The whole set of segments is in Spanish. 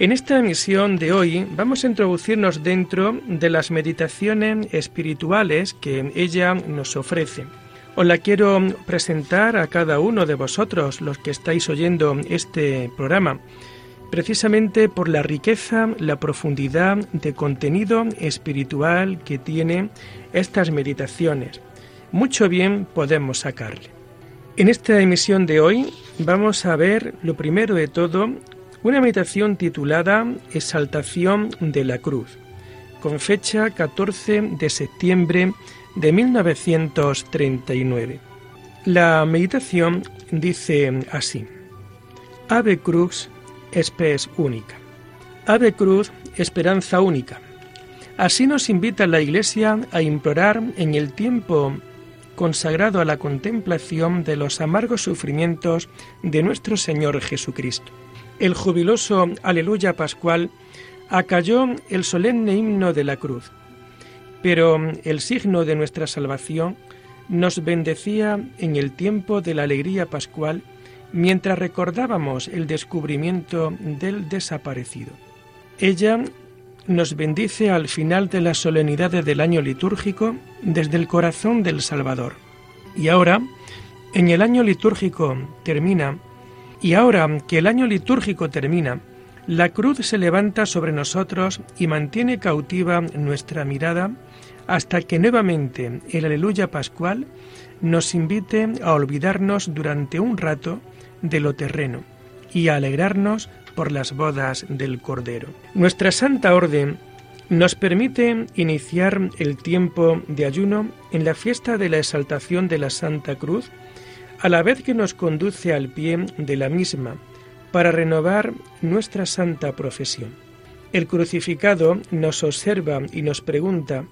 En esta emisión de hoy vamos a introducirnos dentro de las meditaciones espirituales que ella nos ofrece. Os la quiero presentar a cada uno de vosotros, los que estáis oyendo este programa, precisamente por la riqueza, la profundidad de contenido espiritual que tiene estas meditaciones. Mucho bien podemos sacarle. En esta emisión de hoy vamos a ver, lo primero de todo, una meditación titulada Exaltación de la Cruz, con fecha 14 de septiembre de 1939. La meditación dice así, Ave Cruz, espes única. Ave Cruz, esperanza única. Así nos invita la Iglesia a implorar en el tiempo consagrado a la contemplación de los amargos sufrimientos de nuestro Señor Jesucristo. El jubiloso Aleluya Pascual acalló el solemne himno de la cruz, pero el signo de nuestra salvación nos bendecía en el tiempo de la alegría pascual mientras recordábamos el descubrimiento del desaparecido. Ella nos bendice al final de las solemnidades del año litúrgico desde el corazón del Salvador. Y ahora, en el año litúrgico termina, y ahora que el año litúrgico termina, la cruz se levanta sobre nosotros y mantiene cautiva nuestra mirada hasta que nuevamente el aleluya pascual nos invite a olvidarnos durante un rato de lo terreno y a alegrarnos por las bodas del Cordero. Nuestra Santa Orden nos permite iniciar el tiempo de ayuno en la fiesta de la exaltación de la Santa Cruz, a la vez que nos conduce al pie de la misma, para renovar nuestra santa profesión. El crucificado nos observa y nos pregunta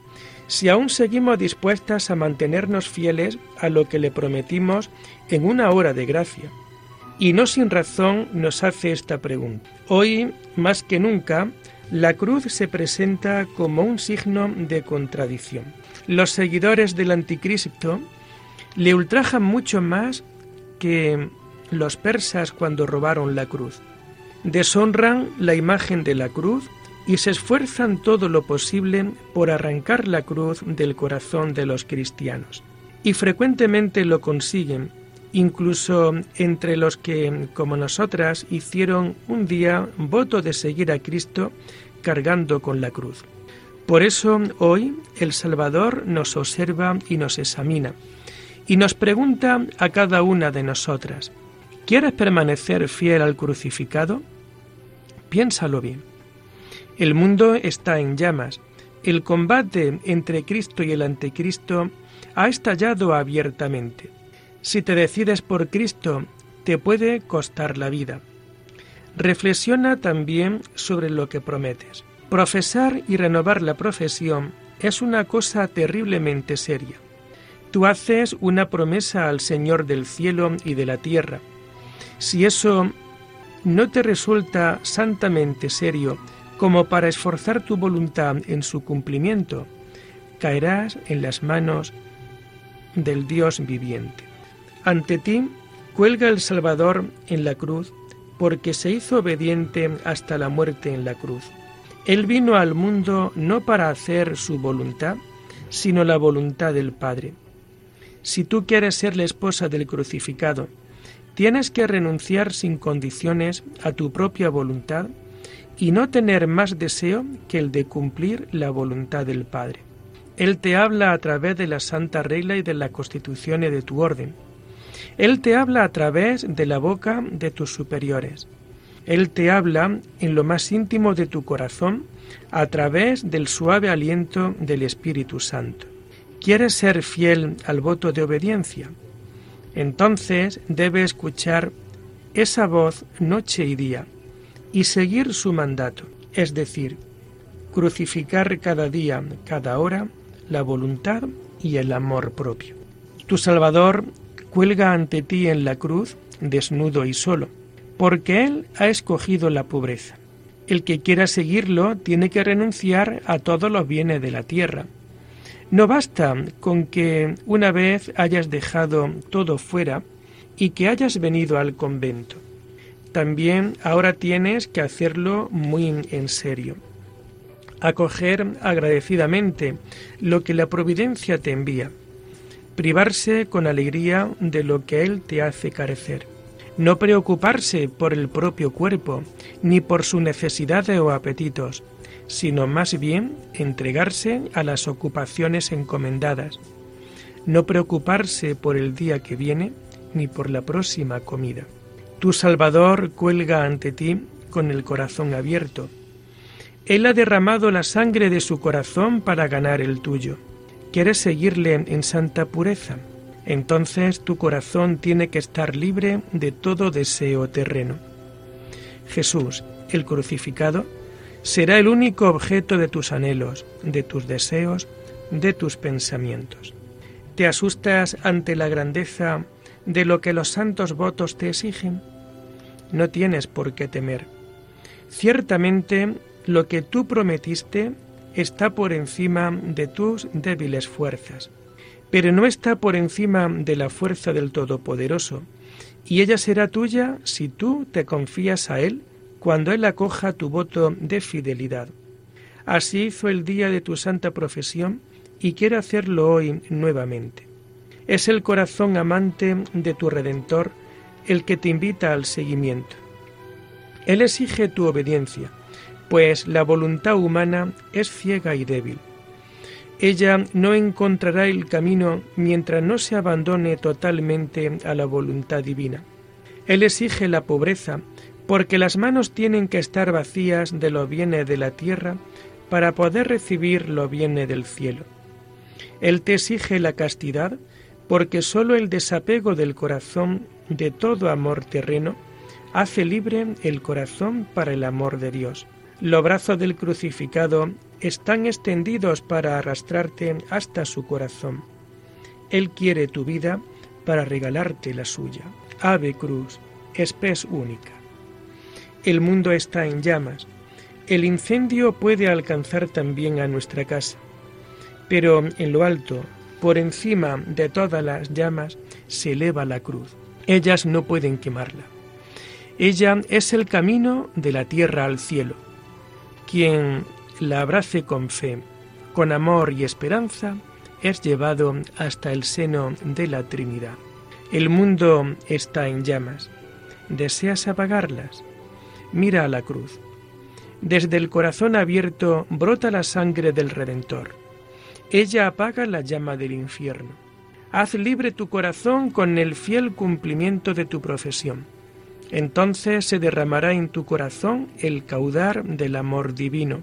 si aún seguimos dispuestas a mantenernos fieles a lo que le prometimos en una hora de gracia y no sin razón nos hace esta pregunta. Hoy, más que nunca, la cruz se presenta como un signo de contradicción. Los seguidores del anticristo le ultrajan mucho más que los persas cuando robaron la cruz. Deshonran la imagen de la cruz y se esfuerzan todo lo posible por arrancar la cruz del corazón de los cristianos. Y frecuentemente lo consiguen incluso entre los que, como nosotras, hicieron un día voto de seguir a Cristo cargando con la cruz. Por eso hoy el Salvador nos observa y nos examina y nos pregunta a cada una de nosotras, ¿quieres permanecer fiel al crucificado? Piénsalo bien. El mundo está en llamas. El combate entre Cristo y el anticristo ha estallado abiertamente. Si te decides por Cristo, te puede costar la vida. Reflexiona también sobre lo que prometes. Profesar y renovar la profesión es una cosa terriblemente seria. Tú haces una promesa al Señor del cielo y de la tierra. Si eso no te resulta santamente serio como para esforzar tu voluntad en su cumplimiento, caerás en las manos del Dios viviente. Ante ti cuelga el Salvador en la cruz, porque se hizo obediente hasta la muerte en la cruz. Él vino al mundo no para hacer su voluntad, sino la voluntad del Padre. Si tú quieres ser la esposa del crucificado, tienes que renunciar sin condiciones a tu propia voluntad y no tener más deseo que el de cumplir la voluntad del Padre. Él te habla a través de la santa regla y de la constitución de tu orden él te habla a través de la boca de tus superiores. Él te habla en lo más íntimo de tu corazón a través del suave aliento del Espíritu Santo. ¿Quieres ser fiel al voto de obediencia? Entonces debe escuchar esa voz noche y día y seguir su mandato. es decir, crucificar cada día, cada hora, la voluntad y el amor propio. Tu Salvador cuelga ante ti en la cruz, desnudo y solo, porque Él ha escogido la pobreza. El que quiera seguirlo tiene que renunciar a todos los bienes de la tierra. No basta con que una vez hayas dejado todo fuera y que hayas venido al convento. También ahora tienes que hacerlo muy en serio. Acoger agradecidamente lo que la providencia te envía. Privarse con alegría de lo que Él te hace carecer. No preocuparse por el propio cuerpo, ni por sus necesidades o apetitos, sino más bien entregarse a las ocupaciones encomendadas. No preocuparse por el día que viene, ni por la próxima comida. Tu Salvador cuelga ante ti con el corazón abierto. Él ha derramado la sangre de su corazón para ganar el tuyo. ¿Quieres seguirle en santa pureza? Entonces tu corazón tiene que estar libre de todo deseo terreno. Jesús, el crucificado, será el único objeto de tus anhelos, de tus deseos, de tus pensamientos. ¿Te asustas ante la grandeza de lo que los santos votos te exigen? no tienes por qué temer. Ciertamente lo que tú prometiste está por encima de tus débiles fuerzas, pero no está por encima de la fuerza del Todopoderoso, y ella será tuya si tú te confías a Él cuando Él acoja tu voto de fidelidad. Así hizo el día de tu santa profesión y quiere hacerlo hoy nuevamente. Es el corazón amante de tu Redentor el que te invita al seguimiento. Él exige tu obediencia, pues la voluntad humana es ciega y débil. Ella no encontrará el camino mientras no se abandone totalmente a la voluntad divina. Él exige la pobreza, porque las manos tienen que estar vacías de los bienes de la tierra para poder recibir los bienes del cielo. Él te exige la castidad, porque sólo el desapego del corazón de todo amor terreno, hace libre el corazón para el amor de Dios. Los brazos del crucificado están extendidos para arrastrarte hasta su corazón. Él quiere tu vida para regalarte la suya. Ave Cruz, espes única. El mundo está en llamas. El incendio puede alcanzar también a nuestra casa. Pero en lo alto, por encima de todas las llamas, se eleva la cruz. Ellas no pueden quemarla. Ella es el camino de la tierra al cielo. Quien la abrace con fe, con amor y esperanza, es llevado hasta el seno de la Trinidad. El mundo está en llamas. ¿Deseas apagarlas? Mira a la cruz. Desde el corazón abierto brota la sangre del Redentor. Ella apaga la llama del infierno. Haz libre tu corazón con el fiel cumplimiento de tu profesión. Entonces se derramará en tu corazón el caudar del amor divino,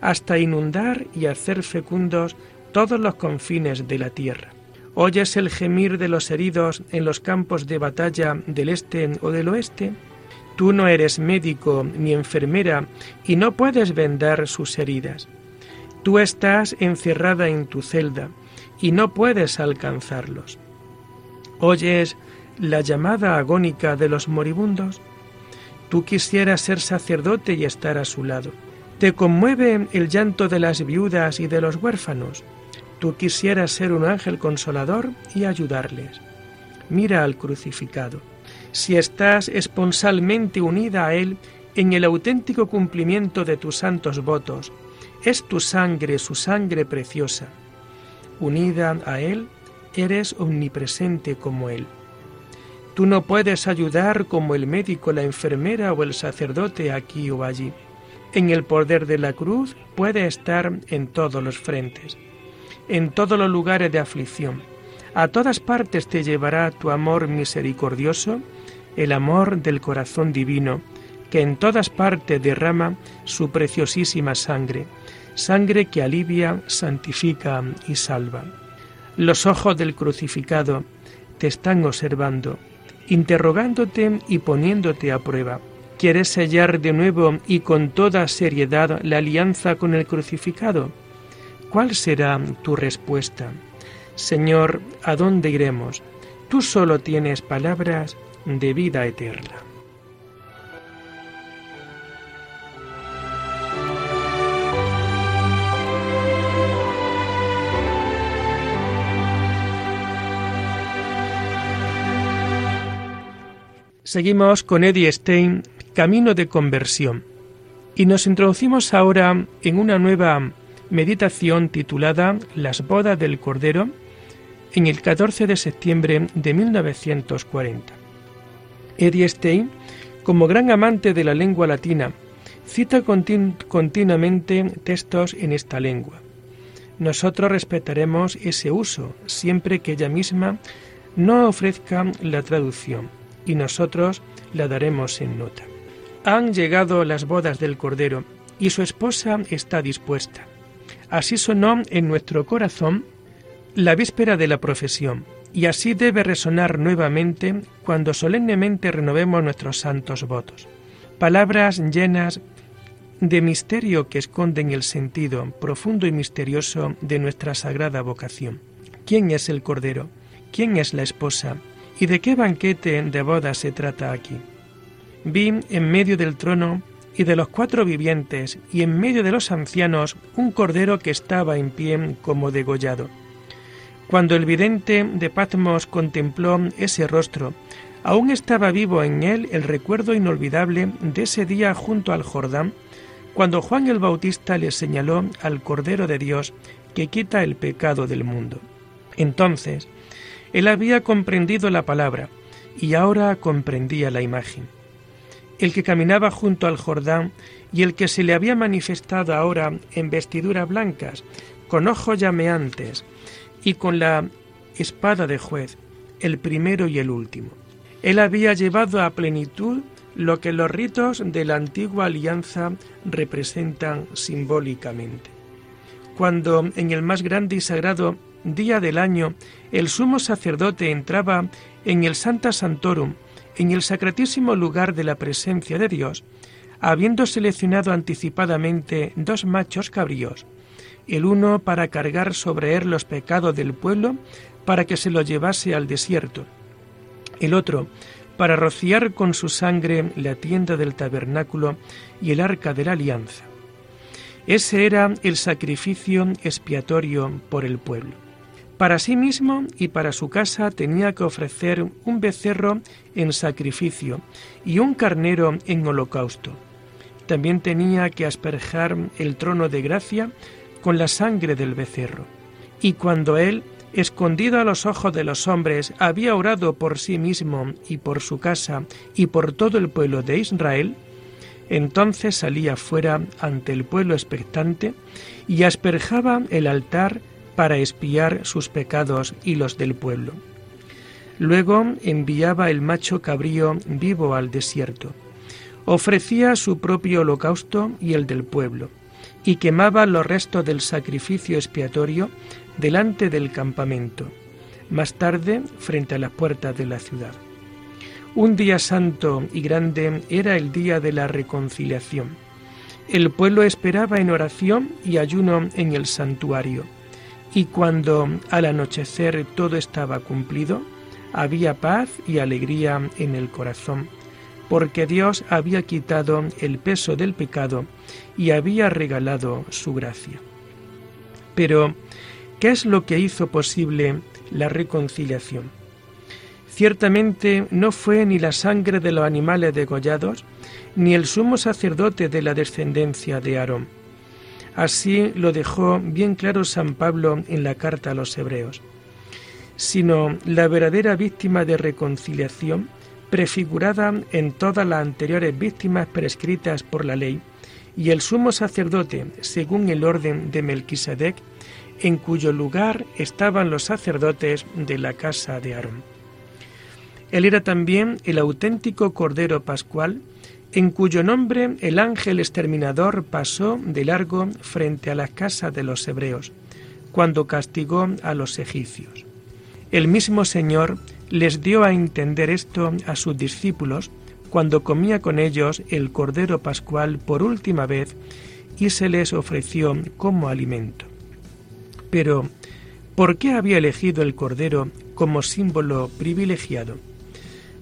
hasta inundar y hacer fecundos todos los confines de la tierra. ¿Oyes el gemir de los heridos en los campos de batalla del este o del oeste? Tú no eres médico ni enfermera y no puedes vendar sus heridas. Tú estás encerrada en tu celda y no puedes alcanzarlos. ¿Oyes la llamada agónica de los moribundos? Tú quisieras ser sacerdote y estar a su lado. ¿Te conmueve el llanto de las viudas y de los huérfanos? Tú quisieras ser un ángel consolador y ayudarles. Mira al crucificado. Si estás esponsalmente unida a Él en el auténtico cumplimiento de tus santos votos, es tu sangre, su sangre preciosa unida a Él, eres omnipresente como Él. Tú no puedes ayudar como el médico, la enfermera o el sacerdote aquí o allí. En el poder de la cruz puede estar en todos los frentes, en todos los lugares de aflicción. A todas partes te llevará tu amor misericordioso, el amor del corazón divino, que en todas partes derrama su preciosísima sangre sangre que alivia, santifica y salva. Los ojos del crucificado te están observando, interrogándote y poniéndote a prueba. ¿Quieres sellar de nuevo y con toda seriedad la alianza con el crucificado? ¿Cuál será tu respuesta? Señor, ¿a dónde iremos? Tú solo tienes palabras de vida eterna. Seguimos con Eddie Stein, Camino de Conversión, y nos introducimos ahora en una nueva meditación titulada Las bodas del Cordero, en el 14 de septiembre de 1940. Eddie Stein, como gran amante de la lengua latina, cita continuamente textos en esta lengua. Nosotros respetaremos ese uso siempre que ella misma no ofrezca la traducción y nosotros la daremos en nota. Han llegado las bodas del Cordero y su esposa está dispuesta. Así sonó en nuestro corazón la víspera de la profesión, y así debe resonar nuevamente cuando solemnemente renovemos nuestros santos votos. Palabras llenas de misterio que esconden el sentido profundo y misterioso de nuestra sagrada vocación. ¿Quién es el Cordero? ¿Quién es la esposa? ¿Y de qué banquete de boda se trata aquí? Vi en medio del trono y de los cuatro vivientes y en medio de los ancianos un cordero que estaba en pie como degollado. Cuando el vidente de Patmos contempló ese rostro, aún estaba vivo en él el recuerdo inolvidable de ese día junto al Jordán, cuando Juan el Bautista le señaló al Cordero de Dios que quita el pecado del mundo. Entonces, él había comprendido la palabra y ahora comprendía la imagen. El que caminaba junto al Jordán y el que se le había manifestado ahora en vestiduras blancas, con ojos llameantes y con la espada de juez, el primero y el último. Él había llevado a plenitud lo que los ritos de la antigua alianza representan simbólicamente. Cuando en el más grande y sagrado día del año, el sumo sacerdote entraba en el Santa Santorum, en el sacratísimo lugar de la presencia de Dios, habiendo seleccionado anticipadamente dos machos cabríos, el uno para cargar sobre él los pecados del pueblo, para que se lo llevase al desierto, el otro para rociar con su sangre la tienda del tabernáculo y el arca de la alianza. Ese era el sacrificio expiatorio por el pueblo. Para sí mismo y para su casa tenía que ofrecer un becerro en sacrificio y un carnero en holocausto. También tenía que asperjar el trono de gracia con la sangre del becerro. Y cuando él, escondido a los ojos de los hombres, había orado por sí mismo y por su casa y por todo el pueblo de Israel, entonces salía fuera ante el pueblo expectante y asperjaba el altar para espiar sus pecados y los del pueblo. Luego enviaba el macho cabrío vivo al desierto. Ofrecía su propio holocausto y el del pueblo, y quemaba los restos del sacrificio expiatorio delante del campamento, más tarde frente a las puertas de la ciudad. Un día santo y grande era el día de la reconciliación. El pueblo esperaba en oración y ayuno en el santuario y cuando al anochecer todo estaba cumplido, había paz y alegría en el corazón, porque Dios había quitado el peso del pecado y había regalado su gracia. Pero, ¿qué es lo que hizo posible la reconciliación? Ciertamente no fue ni la sangre de los animales degollados, ni el sumo sacerdote de la descendencia de Aarón Así lo dejó bien claro San Pablo en la carta a los hebreos, sino la verdadera víctima de reconciliación, prefigurada en todas las anteriores víctimas prescritas por la ley, y el sumo sacerdote, según el orden de Melquisedec, en cuyo lugar estaban los sacerdotes de la casa de Aarón. Él era también el auténtico Cordero Pascual, en cuyo nombre el ángel exterminador pasó de largo frente a la casa de los hebreos, cuando castigó a los egipcios. El mismo Señor les dio a entender esto a sus discípulos cuando comía con ellos el Cordero Pascual por última vez y se les ofreció como alimento. Pero, ¿por qué había elegido el Cordero como símbolo privilegiado?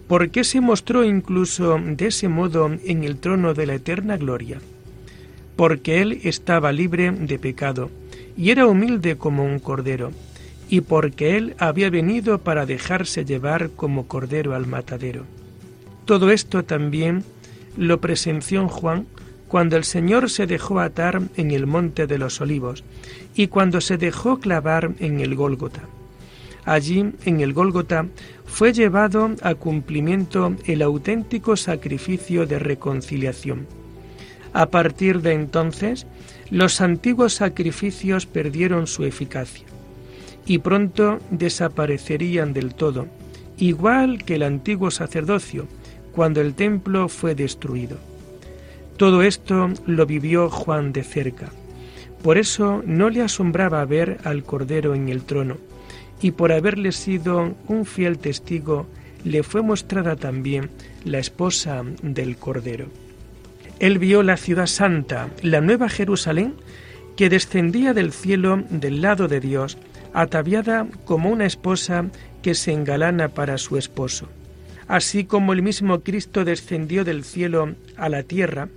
¿Por qué se mostró incluso de ese modo en el trono de la eterna gloria? Porque Él estaba libre de pecado y era humilde como un cordero, y porque Él había venido para dejarse llevar como cordero al matadero. Todo esto también lo presenció Juan cuando el Señor se dejó atar en el monte de los olivos y cuando se dejó clavar en el Gólgota. Allí, en el Gólgota, fue llevado a cumplimiento el auténtico sacrificio de reconciliación. A partir de entonces, los antiguos sacrificios perdieron su eficacia y pronto desaparecerían del todo, igual que el antiguo sacerdocio, cuando el templo fue destruido. Todo esto lo vivió Juan de cerca. Por eso no le asombraba ver al Cordero en el trono, y por haberle sido un fiel testigo, le fue mostrada también la esposa del Cordero. Él vio la ciudad santa, la nueva Jerusalén, que descendía del cielo del lado de Dios, ataviada como una esposa que se engalana para su esposo. Así como el mismo Cristo descendió del cielo a la tierra,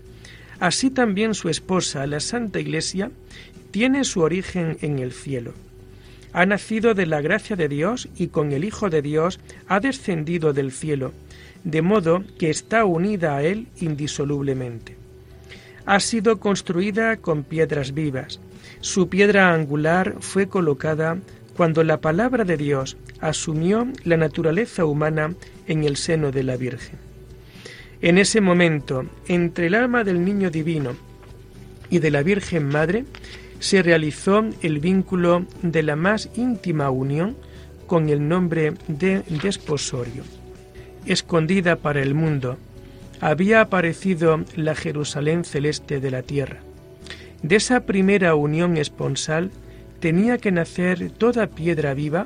Así también su esposa, la Santa Iglesia, tiene su origen en el cielo. Ha nacido de la gracia de Dios y con el Hijo de Dios ha descendido del cielo, de modo que está unida a Él indisolublemente. Ha sido construida con piedras vivas. Su piedra angular fue colocada cuando la palabra de Dios asumió la naturaleza humana en el seno de la Virgen. En ese momento, entre el alma del niño divino y de la Virgen Madre, se realizó el vínculo de la más íntima unión con el nombre de desposorio. Escondida para el mundo, había aparecido la Jerusalén celeste de la tierra. De esa primera unión esponsal tenía que nacer toda piedra viva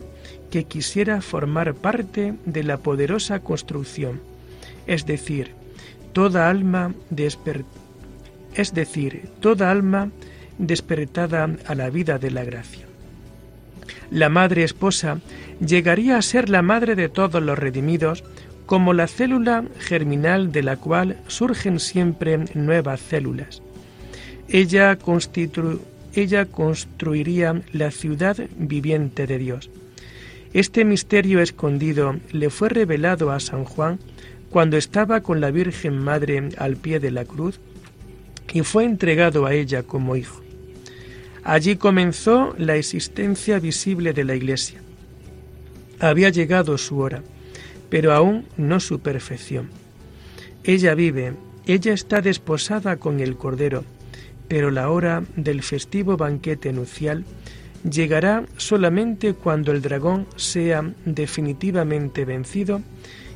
que quisiera formar parte de la poderosa construcción, es decir, toda alma es decir, toda alma despertada a la vida de la gracia. La madre esposa llegaría a ser la madre de todos los redimidos, como la célula germinal de la cual surgen siempre nuevas células. Ella, ella construiría la ciudad viviente de Dios. Este misterio escondido le fue revelado a San Juan cuando estaba con la Virgen Madre al pie de la cruz y fue entregado a ella como hijo. Allí comenzó la existencia visible de la Iglesia. Había llegado su hora, pero aún no su perfección. Ella vive, ella está desposada con el Cordero, pero la hora del festivo banquete nupcial llegará solamente cuando el dragón sea definitivamente vencido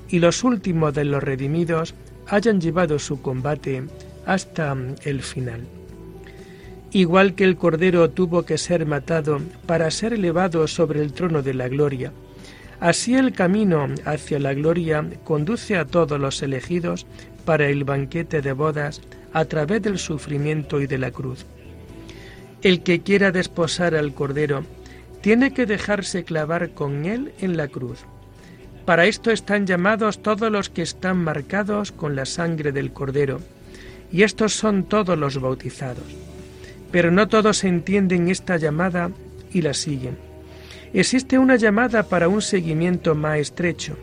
y los últimos de los redimidos hayan llevado su combate hasta el final. Igual que el Cordero tuvo que ser matado para ser elevado sobre el trono de la gloria, así el camino hacia la gloria conduce a todos los elegidos para el banquete de bodas a través del sufrimiento y de la cruz. El que quiera desposar al Cordero tiene que dejarse clavar con él en la cruz para esto están llamados todos los que están marcados con la sangre del Cordero, y estos son todos los bautizados. Pero no todos entienden esta llamada y la siguen. Existe una llamada para un seguimiento más estrecho,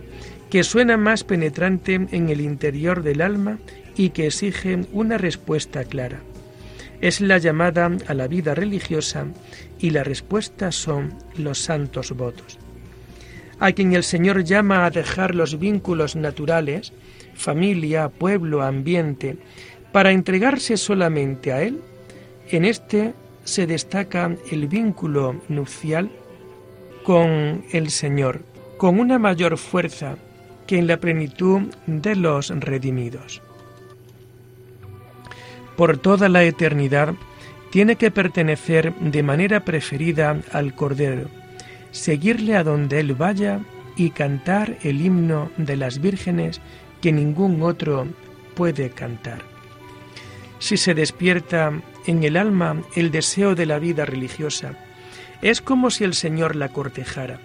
que suena más penetrante en el interior del alma y que exige una respuesta clara. Es la llamada a la vida religiosa y la respuesta son los santos votos a quien el Señor llama a dejar los vínculos naturales, familia, pueblo, ambiente, para entregarse solamente a Él, en este se destaca el vínculo nupcial con el Señor, con una mayor fuerza que en la plenitud de los redimidos. Por toda la eternidad tiene que pertenecer de manera preferida al Cordero, seguirle a donde él vaya y cantar el himno de las vírgenes que ningún otro puede cantar. Si se despierta en el alma el deseo de la vida religiosa, es como si el Señor la cortejara.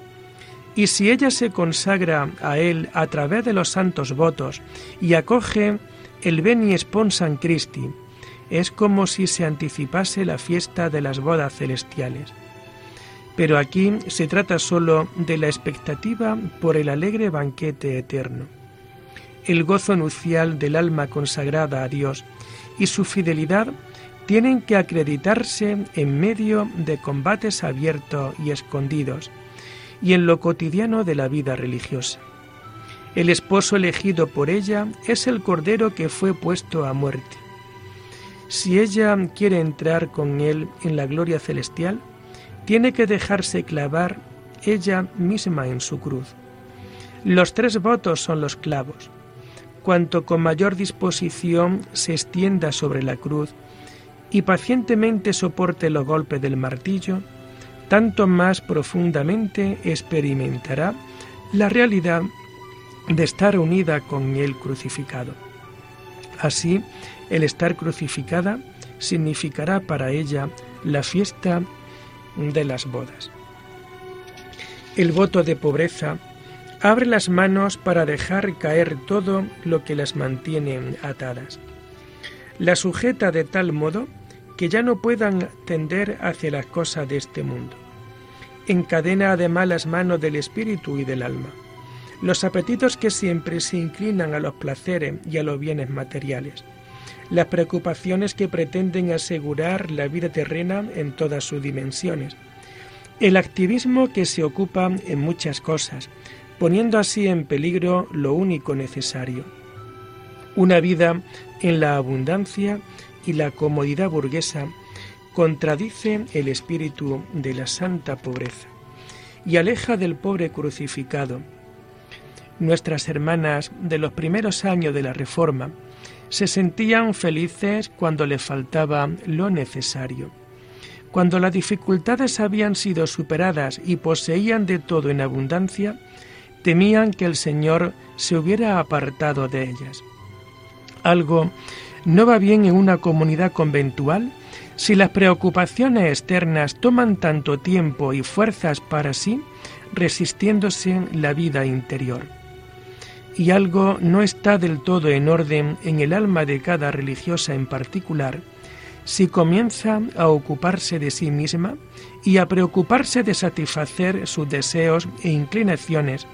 Y si ella se consagra a Él a través de los santos votos y acoge el Veni Sponsam Christi, es como si se anticipase la fiesta de las bodas celestiales. Pero aquí se trata sólo de la expectativa por el alegre banquete eterno. El gozo nupcial del alma consagrada a Dios y su fidelidad tienen que acreditarse en medio de combates abiertos y escondidos y en lo cotidiano de la vida religiosa. El esposo elegido por ella es el cordero que fue puesto a muerte. Si ella quiere entrar con él en la gloria celestial, tiene que dejarse clavar ella misma en su cruz. Los tres votos son los clavos. Cuanto con mayor disposición se extienda sobre la cruz y pacientemente soporte los golpes del martillo, tanto más profundamente experimentará la realidad de estar unida con el crucificado. Así, el estar crucificada significará para ella la fiesta de las bodas. El voto de pobreza abre las manos para dejar caer todo lo que las mantiene atadas. La sujeta de tal modo que ya no puedan tender hacia las cosas de este mundo. Encadena además las manos del espíritu y del alma. Los apetitos que siempre se inclinan a los placeres y a los bienes materiales las preocupaciones que pretenden asegurar la vida terrena en todas sus dimensiones, el activismo que se ocupa en muchas cosas, poniendo así en peligro lo único necesario. Una vida en la abundancia y la comodidad burguesa contradice el espíritu de la santa pobreza y aleja del pobre crucificado. Nuestras hermanas de los primeros años de la Reforma se sentían felices cuando le faltaba lo necesario. Cuando las dificultades habían sido superadas y poseían de todo en abundancia, temían que el Señor se hubiera apartado de ellas. Algo no va bien en una comunidad conventual si las preocupaciones externas toman tanto tiempo y fuerzas para sí, resistiéndose la vida interior y algo no está del todo en orden en el alma de cada religiosa en particular, si comienza a ocuparse de sí misma y a preocuparse de satisfacer sus deseos e inclinaciones,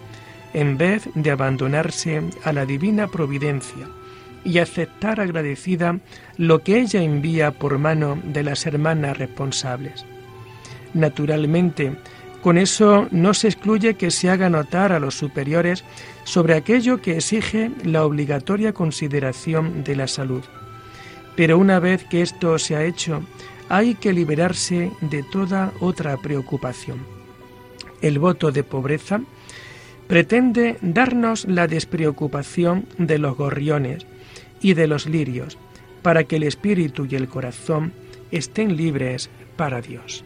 en vez de abandonarse a la divina providencia y aceptar agradecida lo que ella envía por mano de las hermanas responsables. Naturalmente, con eso no se excluye que se haga notar a los superiores sobre aquello que exige la obligatoria consideración de la salud. Pero una vez que esto se ha hecho, hay que liberarse de toda otra preocupación. El voto de pobreza pretende darnos la despreocupación de los gorriones y de los lirios, para que el espíritu y el corazón estén libres para Dios.